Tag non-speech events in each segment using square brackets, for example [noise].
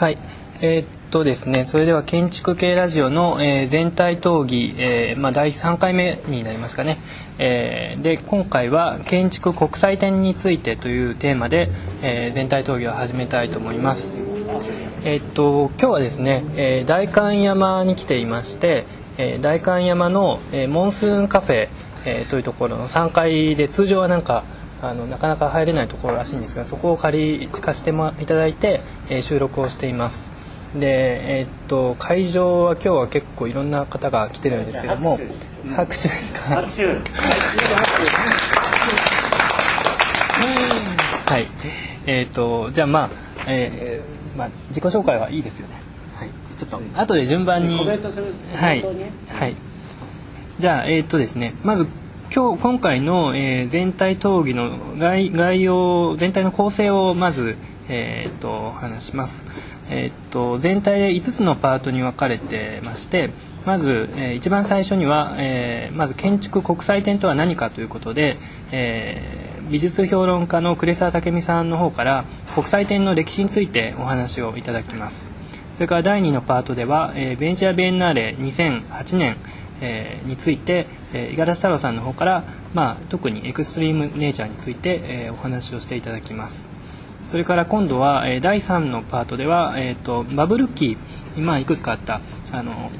はい。えーっとですね、それでは建築系ラジオの、えー全体討議、えーまあ、第3回目になりますかね、えで今回は建築国際展についてというテーマで、え全体討議を始めたいと思います。えっと今日はですね、え代官山に来ていまして、え代官山の、えモンスーンカフェ、えというところの3階で通常はなんかあのなかなか入れないところらしいんですがそこを借り貸してもいただいて、えー収録をしています。でえーっと会場は今日は結構いろんな方が来てるんですけども拍手か？拍手。はい。えーっとじゃあまあ、えーまあ、自己紹介はいいですよね。はい。ちょっと後で順番にコメントするはい。はい。じゃあえーっとですねまず今日今回の、えー全体討議の概概要全体の構成をまずえーっと話します。えーっと全体で5つのパートに分かれてましてまず、えー一番最初には、えーまず建築国際展とは何かということで、えー美術評論家の呉沢武美さんの方から国際展の歴史についてお話をいただきます。それから第2のパートでは、えーベネチア・ビエンナーレ2008年、えーについて、えー五十嵐太郎さんの方から、まあ、特にエクストリームネイチャーについて、えーお話をしていただきます。それから今度は、えー第3のパートでは、えー、とバブル期今いくつかあったあの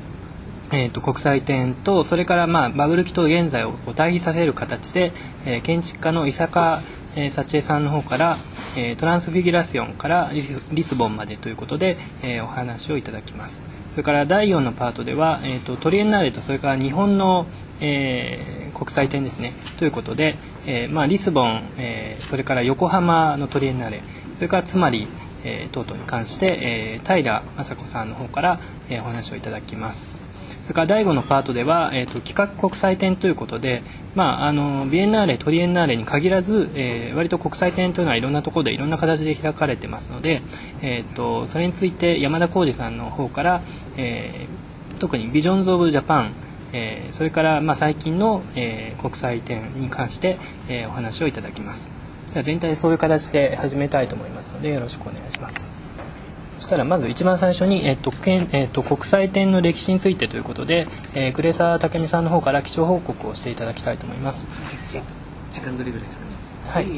えー、と国際展とそれから、まあ、バブル期と現在をこう対比させる形で、えー建築家の伊坂、えー幸恵さんの方から、えートランスフィギュラションからリスリスボンまでということで、えーお話をいただきます。それから第4のパートでは、えー、とトリエンナーレとそれから日本の、えー国際展ですね。ということで、えーまあ、リスボン、えーそれから横浜のトリエンナーレ。それからつまり、えー等々に関して、えー平雅子さんの方から、えーお話をいただきます。それから第5のパートでは、えー、と企画国際展ということで、まあ、あのビエンナーレトリエンナーレに限らず、えー割と国際展というのはいろんなところでいろんな形で開かれてますので、えー、とそれについて山田浩二さんの方から、えー特にビジョンズ・オブ・ジャパンえーそれから、まあ、最近の、えー国際展に関して、えーお話をいただきます。全体そういう形で始めたいと思いますのでよろしくお願いしますそしたらまず一番最初に、えっとえっと国際展の歴史についてということで、えー、呉沢武美さんの方から基調報告をしていただきたいと思います。時間どれぐらいですかね？はい、あ、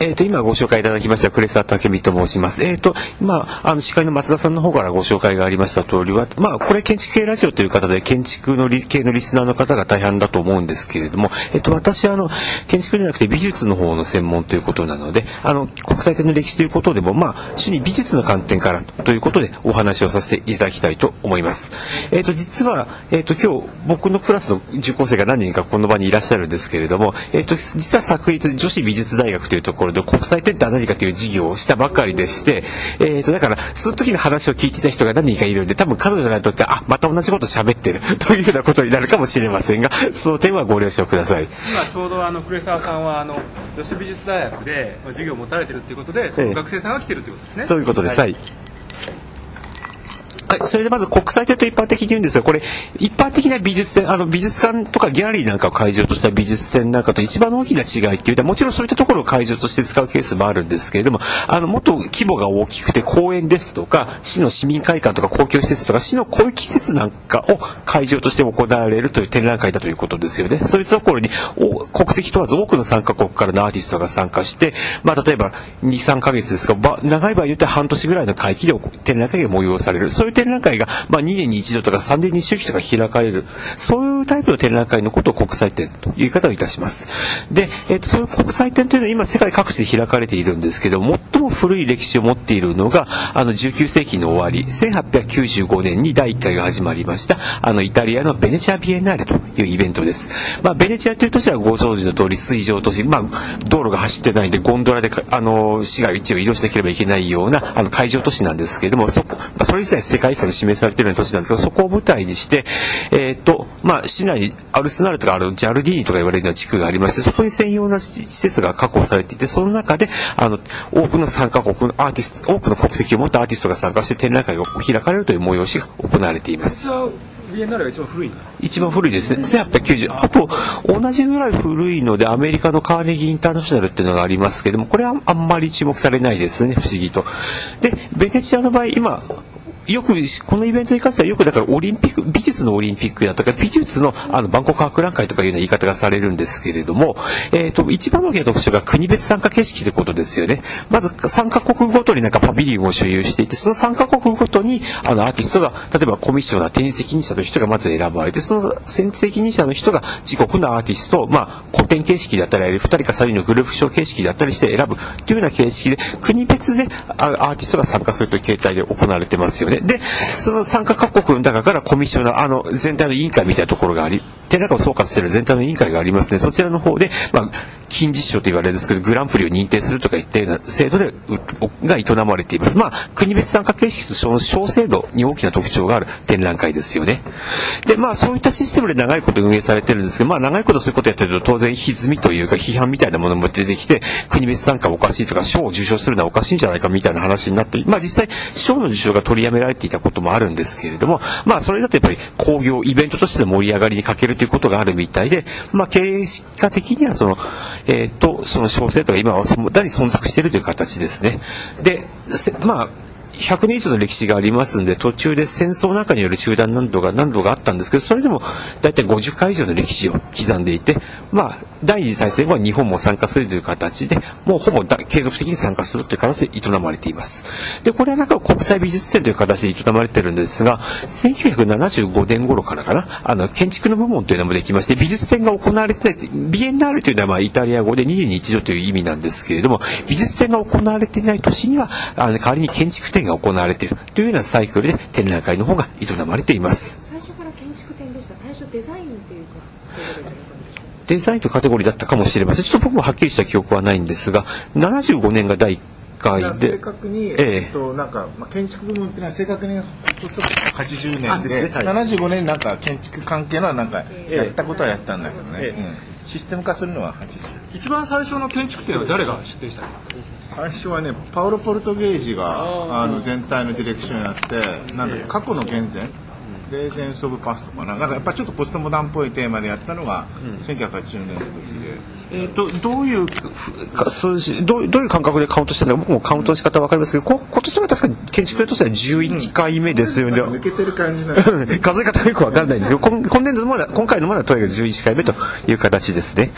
えっ、と、今ご紹介いただきました、クレサタケミと申します。えっ、と、まあ、あの、司会の松田さんの方からご紹介がありました通りは、まあ、これ建築系ラジオという方で、建築の理系のリスナーの方が大半だと思うんですけれども、えっ、と、私は、あの、建築じゃなくて美術の方の専門ということなので、あの、国際的な歴史ということでも、まあ、主に美術の観点からということでお話をさせていただきたいと思います。えっ、と、実は、えっ、と、今日、僕のクラスの受講生が何人かこの場にいらっしゃるんですけれども、えっ、と、実は昨日、女子美術大学というところで国際展って何かという授業をしたばかりでして、えっ、と、だから、その時の話を聞いていた人が何人かいるんで、多分彼女にとって、あ、また同じこと喋ってる [laughs] というようなことになるかもしれませんが、その点はご了承ください。今ちょうどあの呉沢さんはあの女子美術大学でまあ授業を持たれてるっていうことでその学生さんが来てるってことですね。そういうことです。はい。はい、はいそれでまず国際展と一般的に言うんですが、これ、一般的な美術展、あの、美術館とかギャラリーなんかを会場とした美術展なんかと一番大きな違いっていうと、もちろんそういったところを会場として使うケースもあるんですけれども、あの、もっと規模が大きくて公園ですとか、市の市民会館とか公共施設とか、市の公益施設なんかを会場として行われるという展覧会だということですよね。そういったところに、国籍問わず多くの参加国からのアーティストが参加して、まあ、例えば2、3ヶ月ですが、長い場合によっては半年ぐらいの会期で展覧会が催される。そういう展覧会が、まあ、2年に一度とか3年に周期とか開かれる。そういうタイプの展覧会のことを国際展という言い方をいたします。で、えっ、と、そういう国際展というのは今世界各地で開かれているんですけど、最も古い歴史を持っているのが、あの、19世紀の終わり、1895年に第1回が始まりました、あの、イタリアのベネチア・ビエンナーレというイベントです。まあ、ベネチアという都市はご存知の通り水上都市、まあ、道路が走ってないんで、ゴンドラで、あの、市街地を移動しなければいけないような、あの、海上都市なんですけれども、そこ、まあ、それ自体世界遺産で示されているような都市なんですけど、そこを舞台にして、えっ、と、まあ、市内にアルスナールとかあるジャルディーニとか言われるような地区がありまして、そこに専用な施設が確保されていて、その中で、あの、多くの参加国のアーティスト、多くの国籍を持ったアーティストが参加して展覧会が開かれるという催しが行われています。ビエンナーレが一番古い一番古いですね。1890。あと、同じぐらい古いので、アメリカのカーネギーインターナショナルっていうのがありますけども、これはあんまり注目されないですね、不思議と。で、ベネチアの場合、今、よく、このイベントに関してはよくだからオリンピック、美術のオリンピックだとか、美術のあの、バンコク博覧会とかいうような言い方がされるんですけれども、えっ、と、一番大きな特徴が国別参加形式ってことですよね。まず、3カ国ごとになんかパビリオンを所有していて、その3カ国ごとに、あの、アーティストが、例えばコミッショナー、展示責任者という人がまず選ばれて、その展示責任者の人が自国のアーティストを、まあ、古典形式だったり、2人か3人のグループ賞形式だったりして選ぶというような形式で、国別でアーティストが参加するという形態で行われてますよね。で、その参加各国の中からコミッショナー、あの、全体の委員会みたいなところがあり、展覧会を総括してる全体の委員会がありますね。そちらの方で、まあ、金実賞と言われるんですけど、グランプリを認定するとかいったような制度で、が営まれています。まあ、国別参加形式とその小制度に大きな特徴がある展覧会ですよね。で、まあ、そういったシステムで長いこと運営されてるんですけど、まあ、長いことそういうことやってると、当然歪みというか、批判みたいなものも出てきて、国別参加おかしいとか、賞を受賞するのはおかしいんじゃないかみたいな話になって、まあ、実際、賞の受賞が取りやめられていたこともあるんですけれども、まあ、それだとやっぱり工業、イベントとしての盛り上がりに欠けるということがあるみたいで、まあ、経営家的にはその、えっ、と、その小生徒が今はその、だに存続しているという形ですね。で、まあ、100年以上の歴史がありますんで、途中で戦争なんかによる中断何度が何度があったんですけど、それでも大体50回以上の歴史を刻んでいて、まあ、第二次大戦は日本も参加するという形で、もうほぼ継続的に参加するという形で営まれています。で、これはなんか国際美術展という形で営まれてるんですが、1975年頃からかな、あの、建築の部門というのもできまして、美術展が行われてない、ビエンナーレというのはまあイタリア語で2年に一度という意味なんですけれども、美術展が行われていない年には、あの、代わりに建築展が行われているというようなサイクルで展覧会の方が営まれています。最初から建築展でした最初デザインっていうか？デザインというカテゴリーだったかもしれません。ちょっと僕もはっきりした記憶はないんですが、75年が第1回で。正、確に、ええ。えっとなんか、まあ、建築部門っていうのは正確に発足80あ年で。ねはい75年なんか建築関係のなんかえやったことはやったんだけどね、ええ。うん。システム化するのは80一番最初の建築展は誰が出展したの？最初はねパウロ・ポルトゲージがあの全体のディレクションやってなんだ過去の現前レーゼンス・オブ・パストかななんかやっぱちょっとポストモダンっぽいテーマでやったのが1980年の時で。えっ、と、どういう数字、どうどういう感覚でカウントしてるのか、僕もカウントの仕方わかりますけど、こ今年は確かに建築としては11回目ですよね。抜けてる感じな [laughs] 数え方がよくわかんないんですけど、今今年度のまだ、今回のまだとにかく11回目という形ですね。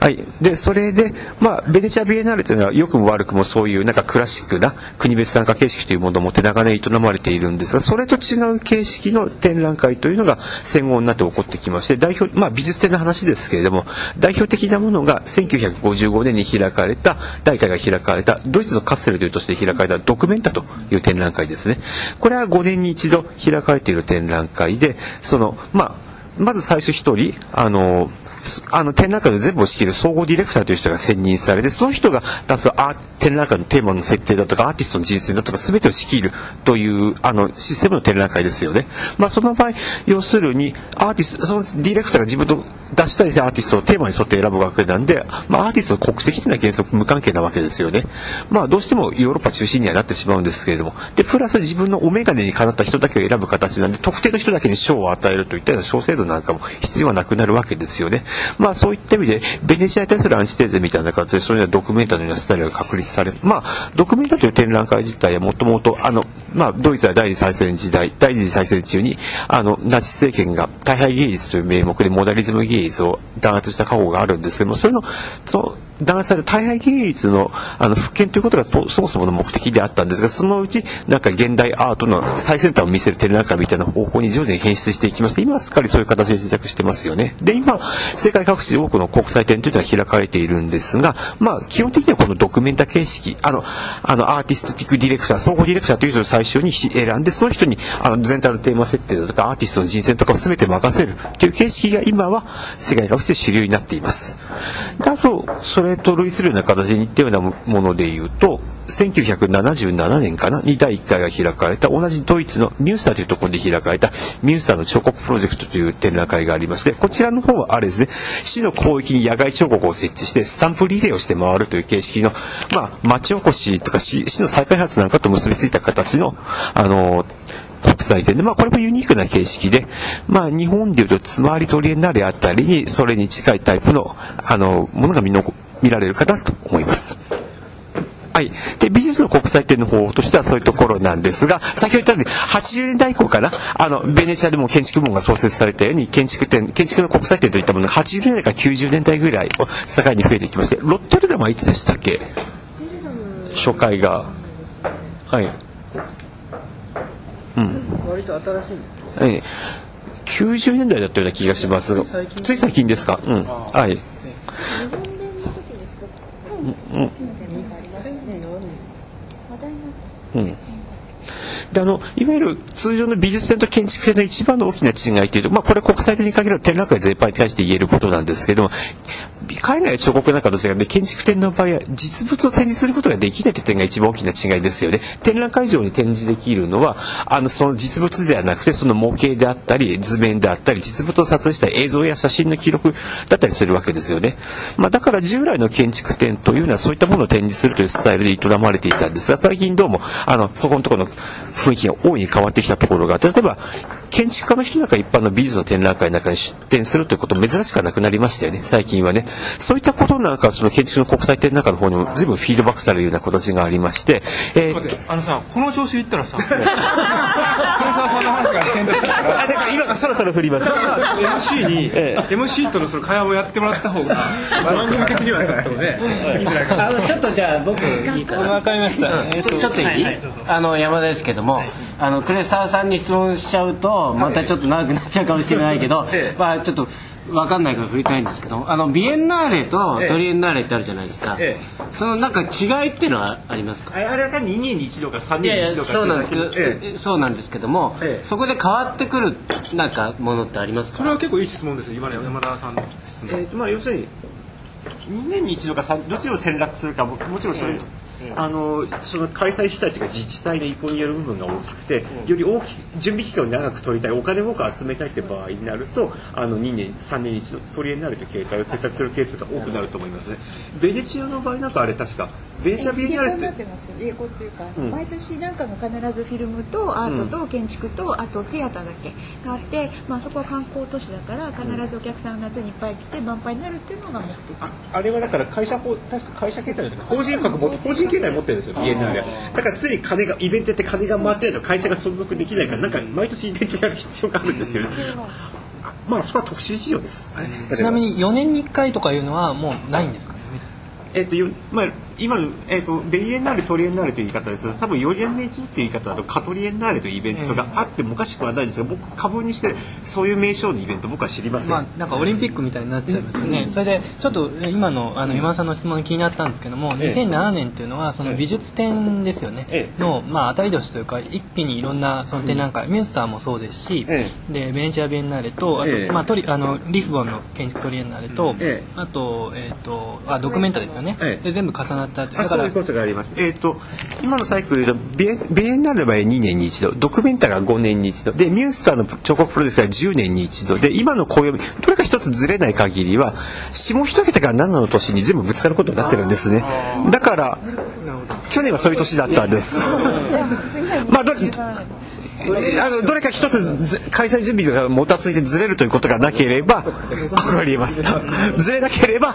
はい。で、それで、まあ、ベネチア・ビエナーレというのは良くも悪くもそういうなんかクラシックな国別参加形式というものを持って長年営まれているんですが、それと違う形式の展覧会というのが戦後になって起こってきまして、代表、まあ美術展の話ですけれども、代表的なものが1955年に開かれた、大会が開かれた、ドイツのカッセルという都市で開かれたドクメンタという展覧会ですね。これは5年に一度開かれている展覧会で、その、まあ、まず最初一人、あの、あの展覧会の全部を仕切る総合ディレクターという人が選任されて、その人が出すアー展覧会のテーマの設定だとか、アーティストの人生だとか、全てを仕切るという、あの、システムの展覧会ですよね。まあ、その場合、要するに、アーティスト、そのディレクターが自分の出したいアーティストをテーマに沿って選ぶわけなんで、まあ、アーティストの国籍というのは原則無関係なわけですよね。まあ、どうしてもヨーロッパ中心にはなってしまうんですけれども、で、プラス自分のお眼鏡にかなった人だけを選ぶ形なんで、特定の人だけに賞を与えるといったような賞制度なんかも必要はなくなるわけですよね。まあ、そういった意味で、ベネチアに対するアンチテーゼみたいな形で、そういうようなドキュメンタのようなスタイルが確立され。まあ、ドキュメンタという展覧会自体はもともと、あの、まあ、ドイツは第二次大戦時代、第二次大戦中に、あの、ナチス政権が大敗芸術という名目でモダリズム芸術を弾圧した過去があるんですけども、それの、その、弾圧され大敗芸術のあの復権ということがそもそもの目的であったんですが、そのうちなんか現代アートの最先端を見せる展覧会みたいな方向に徐々に変質していきまして、今すっかりそういう形で定着してますよね。で、今、世界各地で多くの国際展というのは開かれているんですが、まあ、基本的にはこのドキュメンタ形式、あの、あの、アーティスティックディレクター、総合ディレクターという人を最初に選んで、その人にあの全体のテーマ設定だとか、アーティストの人選とかを全て任せるという形式が今は世界各地で主流になっています。であと、それと類するような形に似たようなもので言うと、1977年かな？に第1回が開かれた同じドイツのミュースターというところで開かれたミュースターの彫刻プロジェクトという展覧会がありましてこちらの方はあれですね市の広域に野外彫刻を設置してスタンプリレーをして回るという形式のまあ町おこしとか市市の再開発なんかと結びついた形のあの国際展で、まあこれもユニークな形式で、まあ日本でいうとつまりトリエンナーレあたりにそれに近いタイプの、あの、ものが見の見られるかなと思います。はい。で、美術の国際展の方としてはそういうところなんですが、先ほど言ったように、80年代以降かな、あの、ベネチアでも建築部門が創設されたように、建築展、建築の国際展といったものが80年代から90年代ぐらいを境に増えてきまして、ロッテルダムはいつでしたっけ？初回が。はい。割と新しいんですええ。90年代だったような気がしますが、つい最近ですか？うん。はい。であのいわゆる通常の美術展と建築展の一番の大きな違いというと、まあ、これ国際的に限る展覧会全般に対して言えることなんですけども海外彫刻なんかと違って建築展の場合は実物を展示することができないという点が一番大きな違いですよね。展覧会場に展示できるのはあのその実物ではなくてその模型であったり図面であったり実物を撮影した映像や写真の記録だったりするわけですよね、まあ、だから従来の建築展というのはそういったものを展示するというスタイルで営まれていたんですが最近どうもあのそこのところの雰囲気が大いに変わってきたところが例えば建築家の人なんか一般の美術の展覧会の中に出展するということ珍しくはなくなりましたよね。最近はね。そういったことなんかその建築の国際展覧会の方にも随分フィードバックされるような形がありまして、えー。待ってあのさこの調子で言ったらさ [laughs] 黒沢さんの話が変だったからあだから今そろそろ振ります。MC に、え MC とのその会話をやってもらった方が番組的にはちょっとねい。いんじゃないかな。あのちょっとじゃあ僕いいかな。わかりました。えっとちょっといい、あの山田ですけども、あの呉沢さんに質問しちゃうとまたちょっと長くなっちゃうかもしれないけど、まあちょっと分かんないから振りたいんですけどあのビエンナーレとトリエンナーレってあるじゃないですか、えそのなんか違いっていうのはありますか？あれあれは2年に1度か3いやいや年に1度かそうなんですけど、えそうなんですけども、ええ。そこで変わってくるなんかものってありますか？それは結構いい質問ですよ今の山田さんの質問えーまあ要するに2年に1度か3どっちを選択するかももちろんそれ、あのその開催主体というか自治体の意向による部分が大きくて、より大き準備期間を長く取りたいお金を多く集めたいという場合になるとあの2年3年に一度取り柄になるという形態を制作するケースが多くなると思いますね。ベネチアの場合なんかあれ確かベネチアビエンナーレ英語になっっててます？英語っていうか、ん毎年なんかが必ずフィルムとアートと建築と、あとセアターだっけがあって、まあ、そこは観光都市だから必ずお客さんが夏にいっぱい来て満杯になるっていうのが目的。ああれはだから会社法確か会社形態だとか法人格も法人形態。持ってるんですよビエンナーレはだから常に金が。イベントやって金が回ってないと会社が存続できないからなんか毎年イベントやる必要があるんですよね。あまあそこは特殊事情です。ちなみに4年に1回とかいうのはもうないんですか？ね。えっとよまあ今の、えっとベイエンナーレトリエンナーレという言い方ですが多分4年に一度という言い方だとカトリエンナーレというイベントがあってもおかしくはないんですが僕株にしてそういう名称のイベント僕は知りません、まあ、なんかオリンピックみたいになっちゃいますよね、それでちょっとえ今のあの今田さんの質問に気になったんですけども、ええ。2007年っていうのはその美術展ですよね、ええ。の、まあ、当たり年というか一気にいろんなその展覧会、ミュースターもそうですし、えでベネチア・ビエンナーレとあと、ええ。まあ、トリあのリスボンの建築トリエンナーレと、ええ。あと,、えー、とあドキュメンタですよね、ええ。で全部重なった。ってそういうことがあります。えっ、と今のサイクルでビエビエンナーレは2年に一度。ドキュメンタが5年に一度。でミュースターの彫刻プロデュースは10年に一度。で今の暦どれか一つずれない限りは下一桁から7の年に全部ぶつかることになってるんですね。だから去年はそういう年だったんです。まあど20番あのどれか一つず開催準備がもたついてずれるということがなければありますずれなければ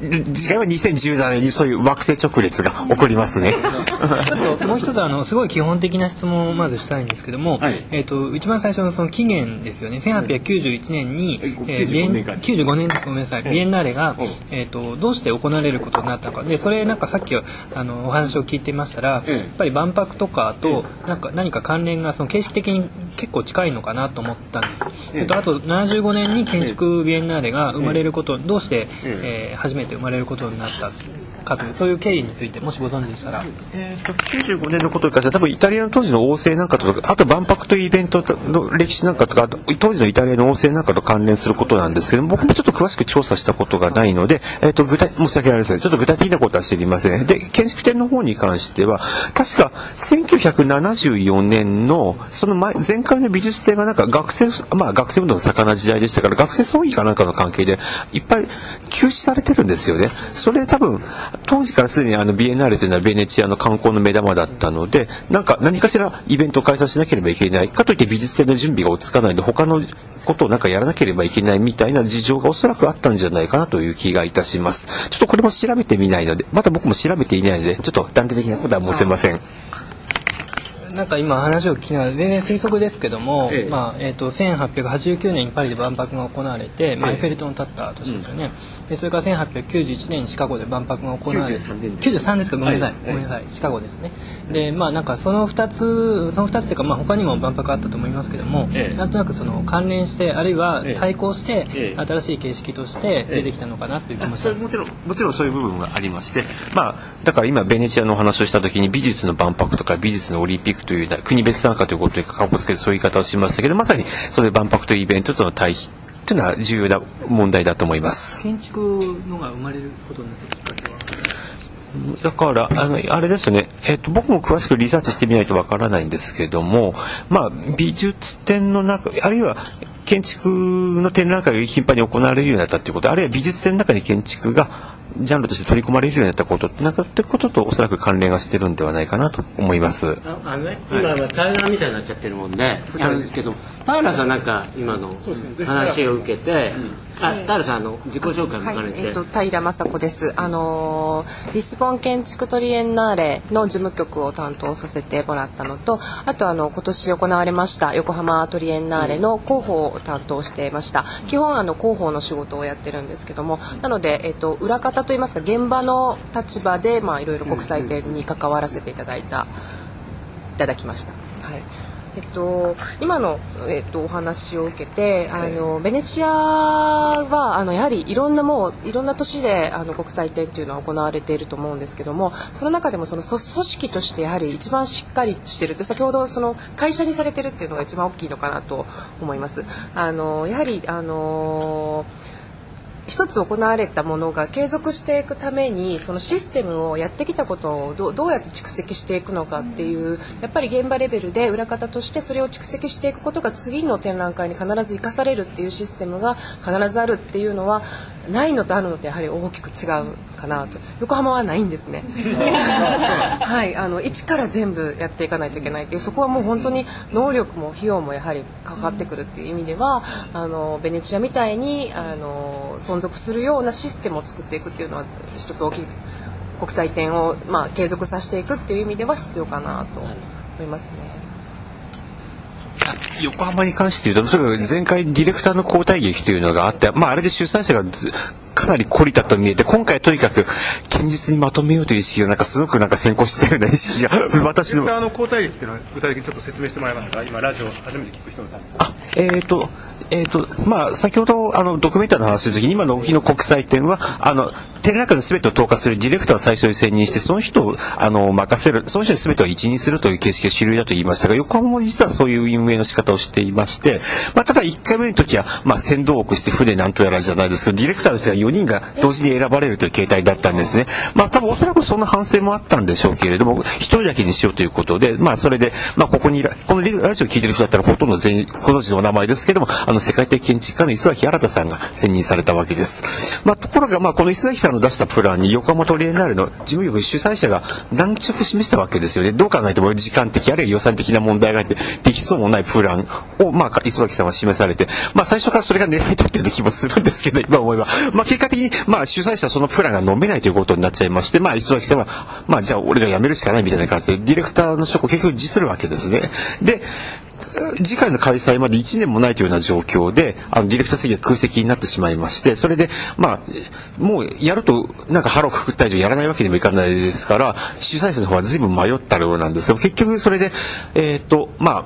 次回は2017年にそういう惑星直列が起こりますね。ちょっともう一つあのすごい基本的な質問をまずしたいんですけども、はい。えー、と一番最初のその期限ですよね。1891年に、ええービエン95年か95年です。ごめんなさい、ビエンナーレが、えー、とどうして行われることになったか。でそれなんかさっきあのお話を聞いてましたら、ええ。やっぱり万博とかとなんか何か関連がその形式的に結構近いのかなと思ったんです、えっとあと75年に建築ビエンナーレが生まれること、どうして、えー初めて生まれることになったそういう経緯についてもしご存知でしたら。えーと95年のことに関しては多分イタリアの当時の王政なんかとかあと万博というイベントの歴史なんかとか当時のイタリアの王政なんかと関連することなんですけども僕もちょっと詳しく調査したことがないので、えー、と具体申し訳ありませんちょっと具体的なことは知りません。で建築展の方に関しては確か1974年のその前前回の美術展がなんか学生まあ学生運動の盛んな時代でしたから学生葬儀かなんかの関係でいっぱい休止されてるんですよね。それ多分当時からすでにあのビエンナーレというのはベネチアの観光の目玉だったのでなんか何かしらイベントを開催しなければいけないかといって美術展の準備が追いつかないので他のことをなんかやらなければいけないみたいな事情がおそらくあったんじゃないかなという気がいたします。ちょっとこれも調べてみないので、まだ僕も調べていないので、ちょっと断定的なことは申せません。なんか今話を聞きながら全然推測ですけども、ええまあえー、と1889年にパリで万博が行われて、まあ、エッフェル塔の立った年ですよね、でそれから1891年にシカゴで万博が行われて93年です93ですか？ごめんなさい、はいごめんなさい。シカゴですね。でまあなんかその2つその2つというか、まあ、他にも万博あったと思いますけども、ええ。なんとなくその関連してあるいはええ。対抗して、ええ。新しい形式として出てきたのかなという気もします、もちろんもちろんそういう部分がありまして、まあ、だから今ベネチアのお話をした時に美術の万博とか美術のオリンピックという国別参加ということでかっこつけてそういう言い方をしましたけどまさにそれ万博というイベントとの対比というのは重要な問題だと思います。建築のが生まれることになったきっかけは？だから、あの、あれですよね。えっ、と、僕も詳しくリサーチしてみないとわからないんですけども、まあ、美術展の中、あるいは、建築の展覧会が頻繁に行われるようになったということ、あるいは美術展の中に建築が、ジャンルとして取り込まれるようになったことなんかってこととおそらく関連がしてるんではないかなと思います。ああのね、今は平らみたいになっちゃってるもんで、あるんですけど、平さんなんか今の話を受けて、あ、平さんあの自己紹介もはい兼ね、て、えっと平雅子です。あのーリスボン建築トリエンナーレの事務局を担当させてもらったのと、あとあの今年行われました横浜トリエンナーレの広報を担当していました。基本あの広報の仕事をやってるんですけども、なのでえっと裏方といいますか現場の立場でまあいろいろ国際展に関わらせていただいたいただきました。はい。えっと、今の、えっと、お話を受けてあのベネチアはあのやはりいろんなもういろんな都市であの国際展っていうのは行われていると思うんですけどもその中でもその組組織としてやはり一番しっかりしてるって先ほどその会社にされてるっていうのが一番大きいのかなと思います。あのやはりあの一つ行われたものが継続していくためにそのシステムをやってきたことをどうどうやって蓄積していくのかっていうやっぱり現場レベルで裏方としてそれを蓄積していくことが次の展覧会に必ず生かされるっていうシステムが必ずあるっていうのはないのとあるのとやはり大きく違うかなと。横浜はないんですね。[laughs] はいあの一から全部やっていかないといけないっていう。そこはもう本当に能力も費用もやはりかかってくるっていう意味ではあのベネチアみたいにあの存続するようなシステムを作っていくっていうのは一つ大きい国際展を、まあ、継続させていくっていう意味では必要かなと思いますね。横浜に関して言うと、とにかく前回ディレクターの交代劇というのがあって、まああれで主催者がずかなり懲りたと見えて、今回はとにかく堅実にまとめようという意識がなんかすごくなんか先行してたような意識が、私の。あの交代劇っていうのは具体的にちょっと説明してもらえますか？今ラジオ初めて聞く人のためにあ、えっ、と、えっ、と、まあ、先ほど、あの、ドキュメンタリーの話するときに、今の沖の国際展は、あの、展覧会の全てを統括するディレクターを最初に選任して、その人を、あの、任せる、その人に全てを一任するという形式が主流だと言いましたが、横浜も実はそういう運営の仕方をしていまして、まあ、ただ1回目の時は、まあ、先導をして船なんとやらじゃないですけど、ディレクターの人が4人が同時に選ばれるという形態だったんですね。まあ、多分おそらくそんな反省もあったんでしょうけれども、一人だけにしようということで、まあ、それで、まあ、ここに、このラジオを聞いてる人だったらほとんど全員ご存知のお名前ですけども、あの、世界的建築家の磯崎新さんが選任されたわけです。まあ、ところが、まあ、この磯崎さんの出したプランに横浜トリエンナーレの事務局主催者が難色示したわけですよね。どう考えても時間的、あるいは予算的な問題があって、できそうもないプランを、まあ、磯崎さんは示されて、まあ、最初からそれが狙いだったような気もするんですけど、今思えば。まあ、結果的に、まあ、主催者はそのプランが飲めないということになっちゃいまして、まあ、磯崎さんは、まあ、じゃあ俺が辞めるしかないみたいな感じで、ディレクターの職を結局辞するわけですね。で、次回の開催まで1年もないというような状況で、あの、ディレクター席が空席になってしまいまして、それで、まあ、もうやると、なんか腹をくくった以上やらないわけにもいかないですから、主催者の方は随分迷ったようなんですが、結局それで、えっ、と、まあ、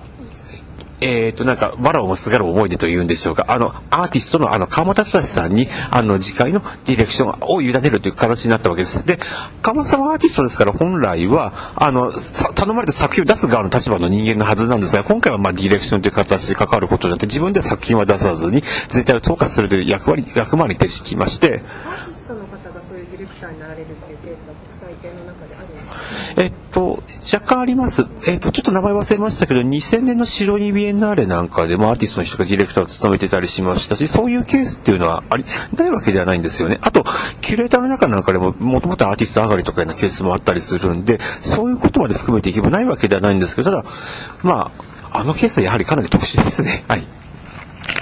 えっ、と、なんか、藁をもすがる思い出というんでしょうか。あの、アーティストのあの、川本隆さんに、あの、次回のディレクションを委ねるという形になったわけです。で、川本さんはアーティストですから、本来は、あの、頼まれた作品を出す側の立場の人間のはずなんですが、今回はまあ、ディレクションという形で関わることによって、自分で作品は出さずに、全体を統括するという役割、役回りに徹してきまして、アーティストの方がそういうディレクターになられるっていうケースは国際展の中であるえっと、若干あります。えっと、ちょっと名前忘れましたけど、2000年のシロニビエンナーレなんかでもアーティストの人がディレクターを務めてたりしましたし、そういうケースっていうのはあり、ないわけではないんですよね。あと、キュレーターの中なんかでももともとアーティスト上がりとかいうようなケースもあったりするんでそういうことまで含めていけばないわけではないんですけどただまああのケースはやはりかなり特殊ですね。はい。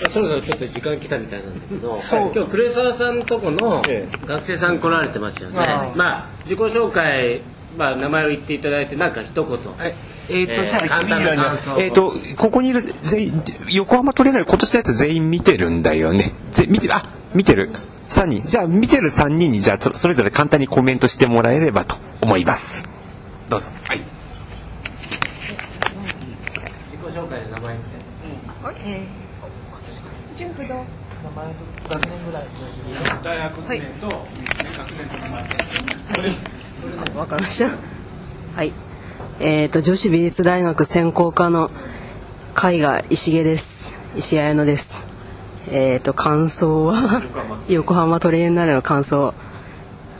そろそろちょっと時間来たみたいなんだけど今日黒沢さんとこの学生さん来られてますよね。まあ自己紹介まあ名前を言っていただいてなんか一言。えーとえーじゃあ簡単な感想を。えーとここにいる全員横浜トレーナー今年のやつ全員見てるんだよね。ぜ見てるあ見てる。3人。じゃあ見てる3人にじゃあそそれぞれ簡単にコメントしてもらえればと思います。どうぞ。はい。自己紹介の名前みたい。な純不動。大学年と学年とわかりました。はい。えっ、と、女子美術大学専攻科の絵画石毛です。石谷彩乃です。えっ、と、感想は、[laughs] 横浜トレインナーレの感想。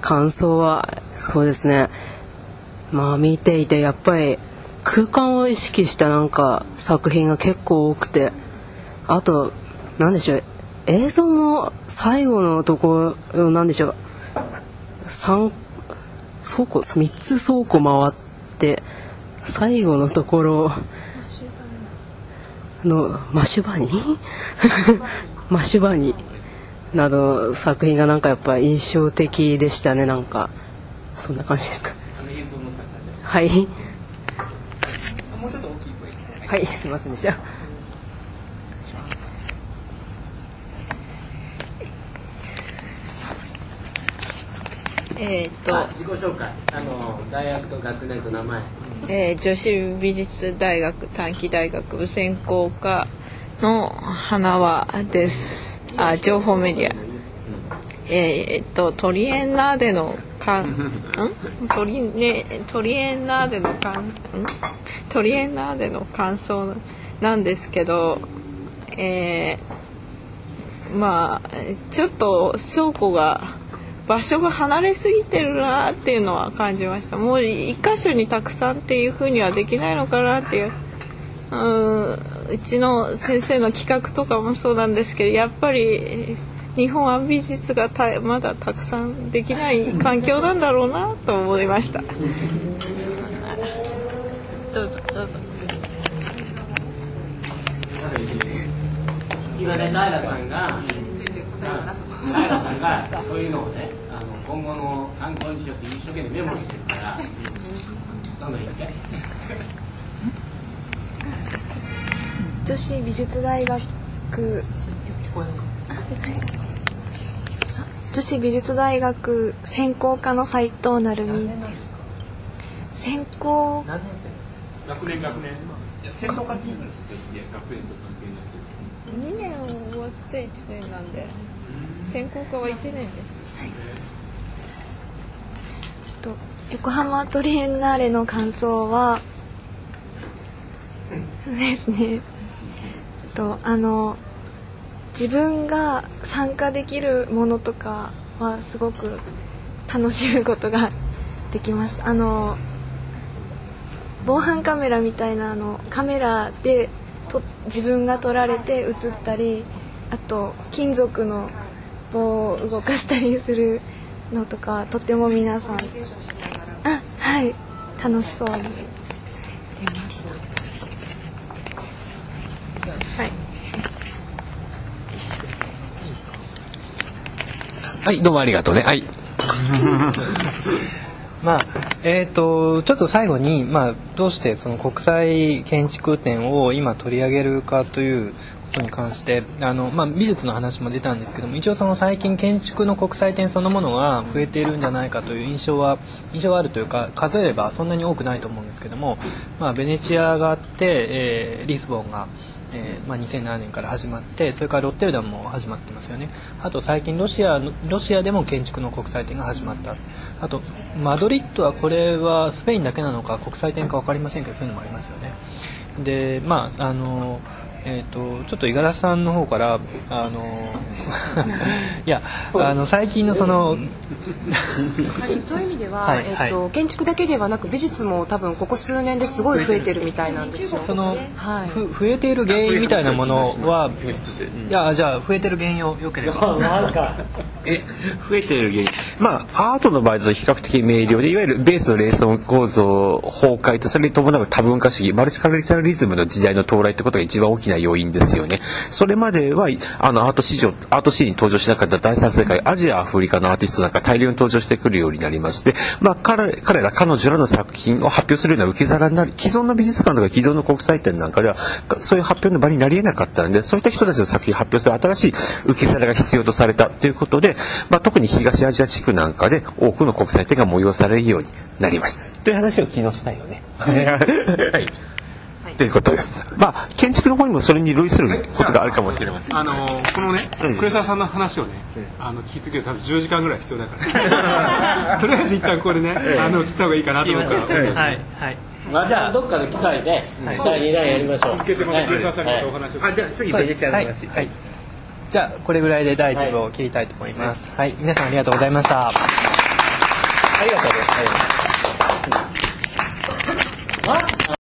感想は、そうですね。まあ見ていて、やっぱり空間を意識したなんか作品が結構多くて、あと、なんでしょう、映像も最後のところ、なんでしょう、三倉庫3つ倉庫回って最後のところのマシュバニマシュバニなどの作品がなんかやっぱ印象的でしたねなんか。そんな感じですか？はい。はい。すいませんでしたえーっとあ自己紹介。あの大学と学年と名前。えー女子美術大学短期大学部専攻科の花輪です。あ情報メディア。えーっとトリエンナーデのかん [laughs] ん？トリ,、ね、トリエンナーデのかんん？トリエンナーデの感想なんですけどえーまあちょっと倉庫が場所が離れすぎてるなっていうのは感じました。もう一箇所にたくさんっていうふうにはできないのかなっていう。うんうちの先生の企画とかもそうなんですけどやっぱり日本は美術がたまだたくさんできない環境なんだろうなと思いました。どうぞ。どうぞ。今ね平さんが平さんがそういうのをね今後の参考にしようって一生懸命メモしてるからどんどん言って。女子美術大学。女子美術大学専攻科の斉藤成美です。専攻。学年学年。専門家っていうのは女子で学年と関係なく2年終わって1年なんで。専攻科は1年です。と横浜トリエンナーレの感想はですね。とあの自分が参加できるものとかはすごく楽しむことができました。あの防犯カメラみたいなあのカメラでと自分が撮られて映ったりあと金属の棒を動かしたりするのとかとても皆さんはい楽しそうに出ました。はいはいどうもありがとうね。はい。[laughs] まあえー、とちょっと最後に、まあ、どうしてその国際建築展を今取り上げるかというに関してあの、まあ、美術の話も出たんですけども一応その最近建築の国際展そのものが増えているんじゃないかという印象は印象はあるというか数えればそんなに多くないと思うんですけども、まあ、ベネチアがあって、えーリスボンが。えーまあ、2007年から始まってそれからロッテルダムも始まってますよねあと最近ロシアロシアでも建築の国際展が始まったあとマドリッドはこれはスペインだけなのか国際展か分かりませんけどそういうのもありますよねでまああのえー、とちょっと五十嵐さんの方からあの [laughs] いやあの最近のそのはい、そういう意味では、はいえっと建築だけではなく美術も多分ここ数年ですごい増えてるみたいなんですよ。その、はい。ふ増えている原因みたいなものはいやじゃあ増えてる原因をよければ。え増えてる原因。まあアートの場合だと比較的明瞭でいわゆるベースのレーソン構造崩壊とそれに伴う多文化主義マルチカルチャリズムの時代の到来ってことが一番大きな要因ですよね。それまではあのアート市場アートシーンに登場しなかった第三世界アジアアフリカのアーティストなんか大量に登場してくるようになりまして、まあ、彼彼ら彼女らの作品を発表するような受け皿になり既存の美術館とか既存の国際展なんかではそういう発表の場になり得なかったのでそういった人たちの作品を発表する新しい受け皿が必要とされたということで、まあ、特に東アジア地区なんかで多くの国際展が催されるようになりました。という話を昨日したよね。はい [laughs] ということです。まあ建築の方にもそれに類することがあるかもしれません。あのこのね、黒沢さんの話をね、あの聞き続けると多分10時間ぐらい必要だから、[laughs] とりあえず一旦ここでね、あの切った方がいいかなと思うから、はい。はい。またどっかの機会で第2弾やりましょう。続けてまた黒沢さんにお話を、あじゃあ次ベネチアのはい、話。はい、じゃあこれぐらいで第一部を切りたいと思います。はい、皆さんありがとうございました。ありがとうございます